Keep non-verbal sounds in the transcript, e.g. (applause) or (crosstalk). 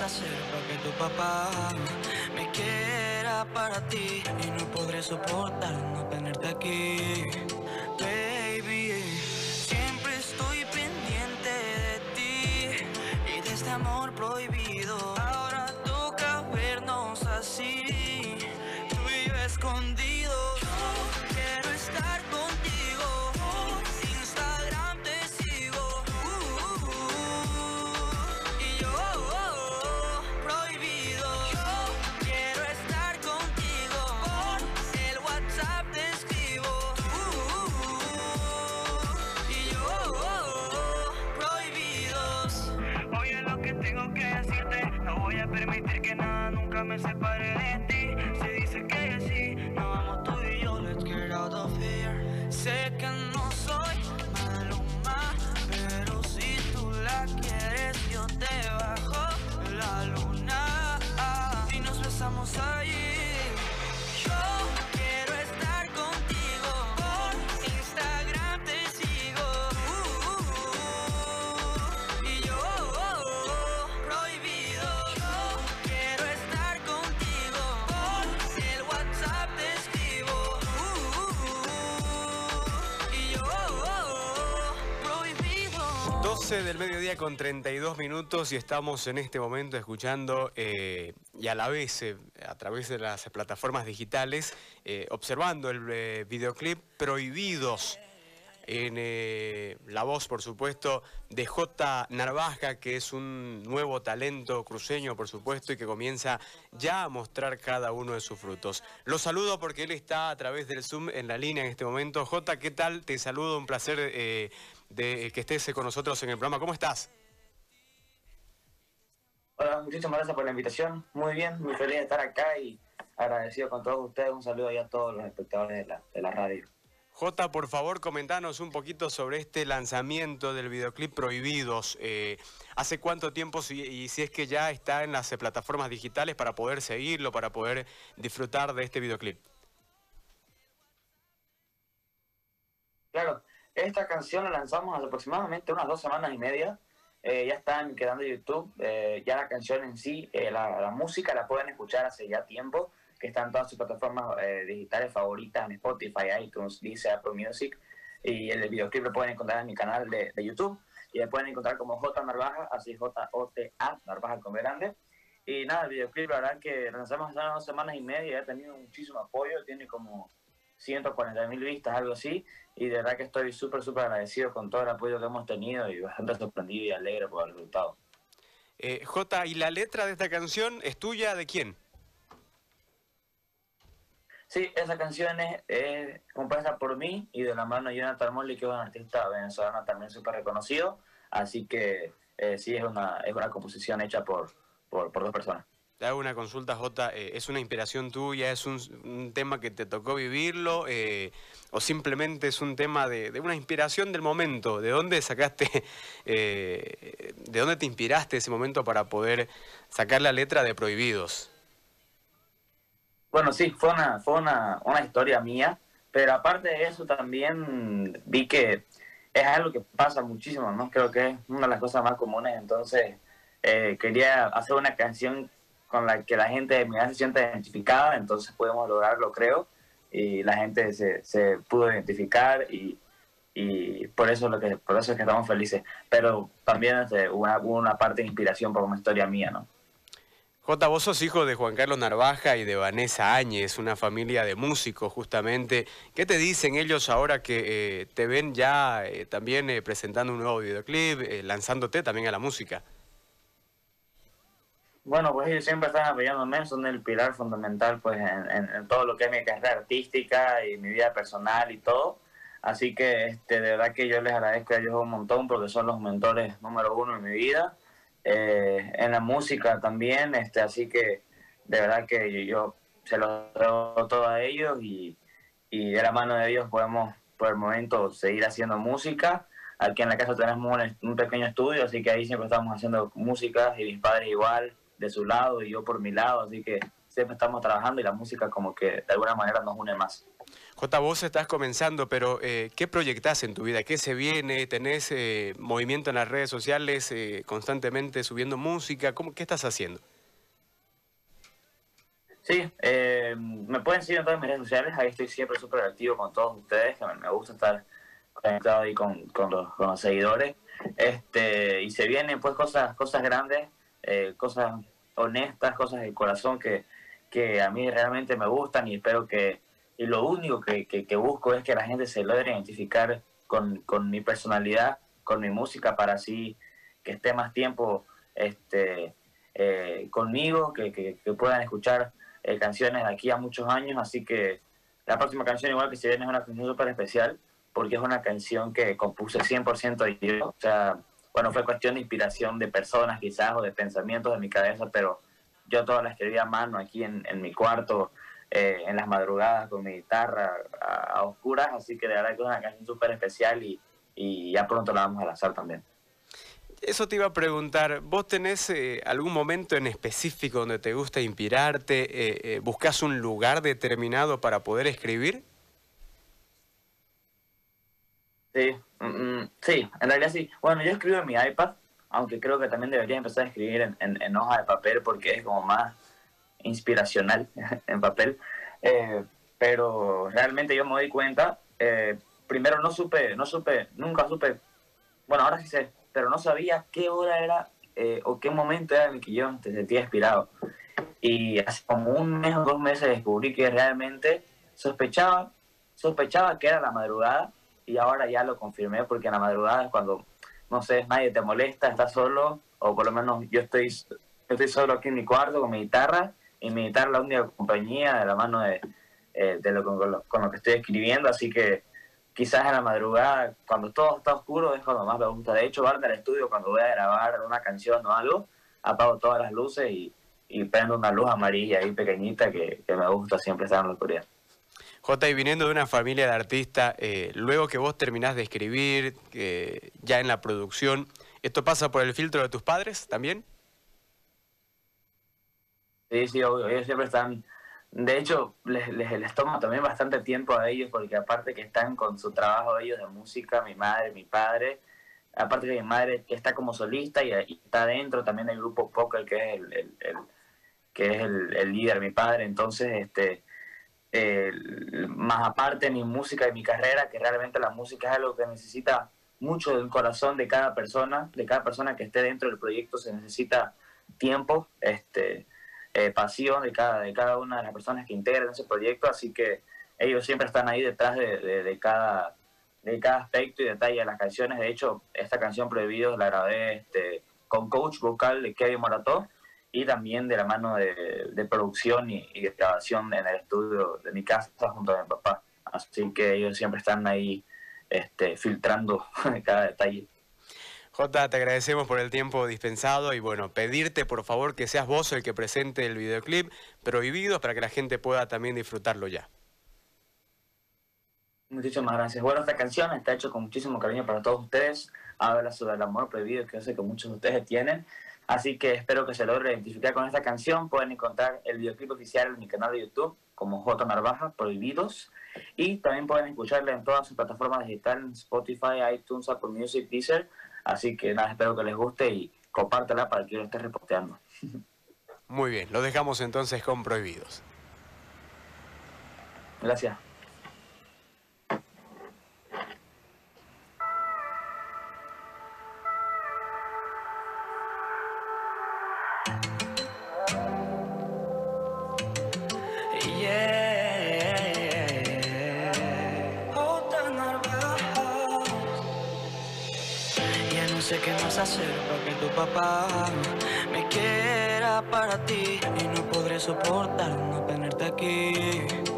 hacer para que tu papá me quiera para ti? Y no podré soportar no tenerte aquí, nada nunca me separe 12 del mediodía con 32 minutos y estamos en este momento escuchando eh, y a la vez eh, a través de las plataformas digitales eh, observando el videoclip Prohibidos en la voz, por supuesto, de J. Narvaja, que es un nuevo talento cruceño, por supuesto, y que comienza ya a mostrar cada uno de sus frutos. Lo saludo porque él está a través del Zoom en la línea en este momento. J, ¿qué tal? Te saludo, un placer de que estés con nosotros en el programa. ¿Cómo estás? Hola, muchísimas gracias por la invitación. Muy bien, muy feliz de estar acá y agradecido con todos ustedes. Un saludo ahí a todos los espectadores de la, de la radio. J, por favor, comentanos un poquito sobre este lanzamiento del videoclip Prohibidos. Eh, ¿Hace cuánto tiempo si- y si es que ya está en las eh, plataformas digitales para poder seguirlo, para poder disfrutar de este videoclip? Claro, esta canción la lanzamos hace aproximadamente unas dos semanas y media. Eh, ya están quedando en YouTube. Eh, ya la canción en sí, eh, la, la música la pueden escuchar hace ya tiempo, que están todas sus plataformas eh, digitales favoritas, en Spotify, iTunes, Deezer, Apple Music. Y el videoclip lo pueden encontrar en mi canal de, de YouTube. Y le pueden encontrar como J Narvaja, así J-O-T-A, Narvaja con grande. Y nada, el videoclip, la verdad que lo lanzamos hace unas dos semanas y media y ha tenido muchísimo apoyo. Tiene como 140 mil vistas, algo así. Y de verdad que estoy súper, súper agradecido con todo el apoyo que hemos tenido y bastante sorprendido y alegre por el resultado. Eh, J, ¿y la letra de esta canción es tuya de quién? Sí, esa canción es, es compuesta por mí y de la mano de Jonathan Molly, que es un artista venezolano también súper reconocido. Así que eh, sí, es una, es una composición hecha por, por, por dos personas. Te hago una consulta, J. eh, ¿Es una inspiración tuya? ¿Es un, tema que te tocó vivirlo? eh, ¿O simplemente es un tema de, de una inspiración del momento? ¿De dónde sacaste, (laughs) eh, de dónde te inspiraste ese momento para poder sacar la letra de Prohibidos? Bueno, sí, fue una, fue una, una historia mía, pero aparte de eso también vi que es algo que pasa muchísimo, ¿no? Creo que es una de las cosas más comunes, entonces quería hacer una canción con la que la gente de mi edad se sienta identificada, entonces podemos lograrlo, creo, y la gente se, se pudo identificar y, y por eso lo que por eso es que estamos felices, pero también este, hubo una, una parte de inspiración por una historia mía, ¿no? J, vos sos hijo de Juan Carlos Narvaja y de Vanessa Áñez, una familia de músicos justamente. ¿Qué te dicen ellos ahora que eh, te ven ya eh, también eh, presentando un nuevo videoclip, eh, lanzándote también a la música? Bueno, pues ellos siempre están apoyándome, son el pilar fundamental pues en, todo lo que es mi carrera artística y mi vida personal y todo. Así que este, de verdad que yo les agradezco a ellos un montón porque son los mentores número uno en mi vida. Eh, en la música también, este, así que de verdad que yo, se lo debo todo a ellos y, y de la mano de ellos podemos por el momento seguir haciendo música. Aquí en la casa tenemos un pequeño estudio, así que ahí siempre estamos haciendo música y mis padres igual de su lado y yo por mi lado, así que siempre estamos trabajando y la música como que de alguna manera nos une más. J, vos estás comenzando, pero eh, ¿qué proyectás en tu vida? ¿Qué se viene? ¿Tenés eh, movimiento en las redes sociales eh, constantemente subiendo música? ¿Cómo, ¿Qué estás haciendo? Sí, eh, me pueden seguir en todas mis redes sociales, ahí estoy siempre súper activo con todos ustedes, que me, me gusta estar conectado ahí con, con, los, con los seguidores. Este, y se vienen pues cosas, cosas grandes, eh, cosas honestas, cosas del corazón que, que a mí realmente me gustan y espero que, y lo único que, que, busco es que la gente se logre identificar con, con mi personalidad, con mi música, para así que esté más tiempo este, eh, conmigo, que, que, puedan escuchar eh, canciones de aquí a muchos años, así que la próxima canción igual que se viene es una canción súper especial, porque es una canción que compuse 100% yo, o sea, bueno, fue cuestión de inspiración de personas quizás o de pensamientos de mi cabeza, pero yo toda la escribí a mano aquí en, en mi cuarto, eh, en las madrugadas con mi guitarra a, oscuras, así que de verdad que es una canción súper especial y, y ya pronto la vamos a lanzar también. Eso te iba a preguntar, ¿vos tenés eh, algún momento en específico donde te gusta inspirarte? Eh, ¿Buscas un lugar determinado para poder escribir? Sí, mm, mm, sí, en realidad sí. Bueno, yo escribo en mi iPad, aunque creo que también debería empezar a escribir en, en, hoja de papel porque es como más inspiracional (laughs) en papel. Eh, pero realmente yo me doy cuenta, eh, primero no supe, no supe, nunca supe, bueno, ahora sí sé, pero no sabía qué hora era eh, o qué momento era en el que yo te sentía inspirado. Y hace como un mes o dos meses descubrí que realmente sospechaba, sospechaba que era la madrugada y ahora ya lo confirmé porque en la madrugada es cuando, no sé, nadie te molesta, estás solo, o por lo menos yo estoy, yo estoy solo aquí en mi cuarto con mi guitarra y mi guitarra es la única compañía de la mano de, eh, de lo, con, lo, con lo que estoy escribiendo, así que quizás en la madrugada, cuando todo está oscuro, es cuando más me gusta. De hecho, van al estudio cuando voy a grabar una canción o algo, apago todas las luces y, y prendo una luz amarilla ahí pequeñita que, que, me gusta siempre estar en la oscuridad. J, y viniendo de una familia de artistas, eh, luego que vos terminás de escribir, ya en la producción, ¿esto pasa por el filtro de tus padres también? Sí, sí, obvio. Ellos siempre están de hecho, les, les, toma también bastante tiempo a ellos porque aparte que están con su trabajo ellos de música, mi madre, mi padre, aparte que mi madre está como solista y, y está dentro también del grupo Poker que es el, el, el que es el, líder, mi padre, entonces este eh, más aparte mi música y mi carrera, que realmente la música es algo que necesita mucho del corazón de cada persona, de cada persona que esté dentro del proyecto se necesita tiempo, este eh, pasión de cada, de cada una de las personas que integran ese proyecto, así que ellos siempre están ahí detrás de, de, de, cada, de cada aspecto y detalle de las canciones. De hecho, esta canción Prohibidos la grabé este, con coach vocal de Kevin Morató y también de la mano de, de producción y, y, de grabación en el estudio de mi casa junto a mi papá. Así que ellos siempre están ahí este, filtrando (laughs) cada detalle. Jota, te agradecemos por el tiempo dispensado y bueno, pedirte por favor que seas vos el que presente el videoclip Prohibidos para que la gente pueda también disfrutarlo ya. Muchísimas gracias. Bueno, esta canción está hecha con muchísimo cariño para todos ustedes. Habla sobre el amor prohibido que yo sé que muchos de ustedes tienen. Así que espero que se logre identificar con esta canción. Pueden encontrar el videoclip oficial en mi canal de YouTube como J Narvaja, Prohibidos. Y también pueden escucharla en todas sus plataformas digitales, Spotify, iTunes, Apple Music, Deezer. Así que nada, espero que les guste y compártela para que yo esté reposteando. Muy bien, lo dejamos entonces con Prohibidos. Gracias. Sé qué más hacer para que tu papá me quiera para ti y no podré soportar no tenerte aquí.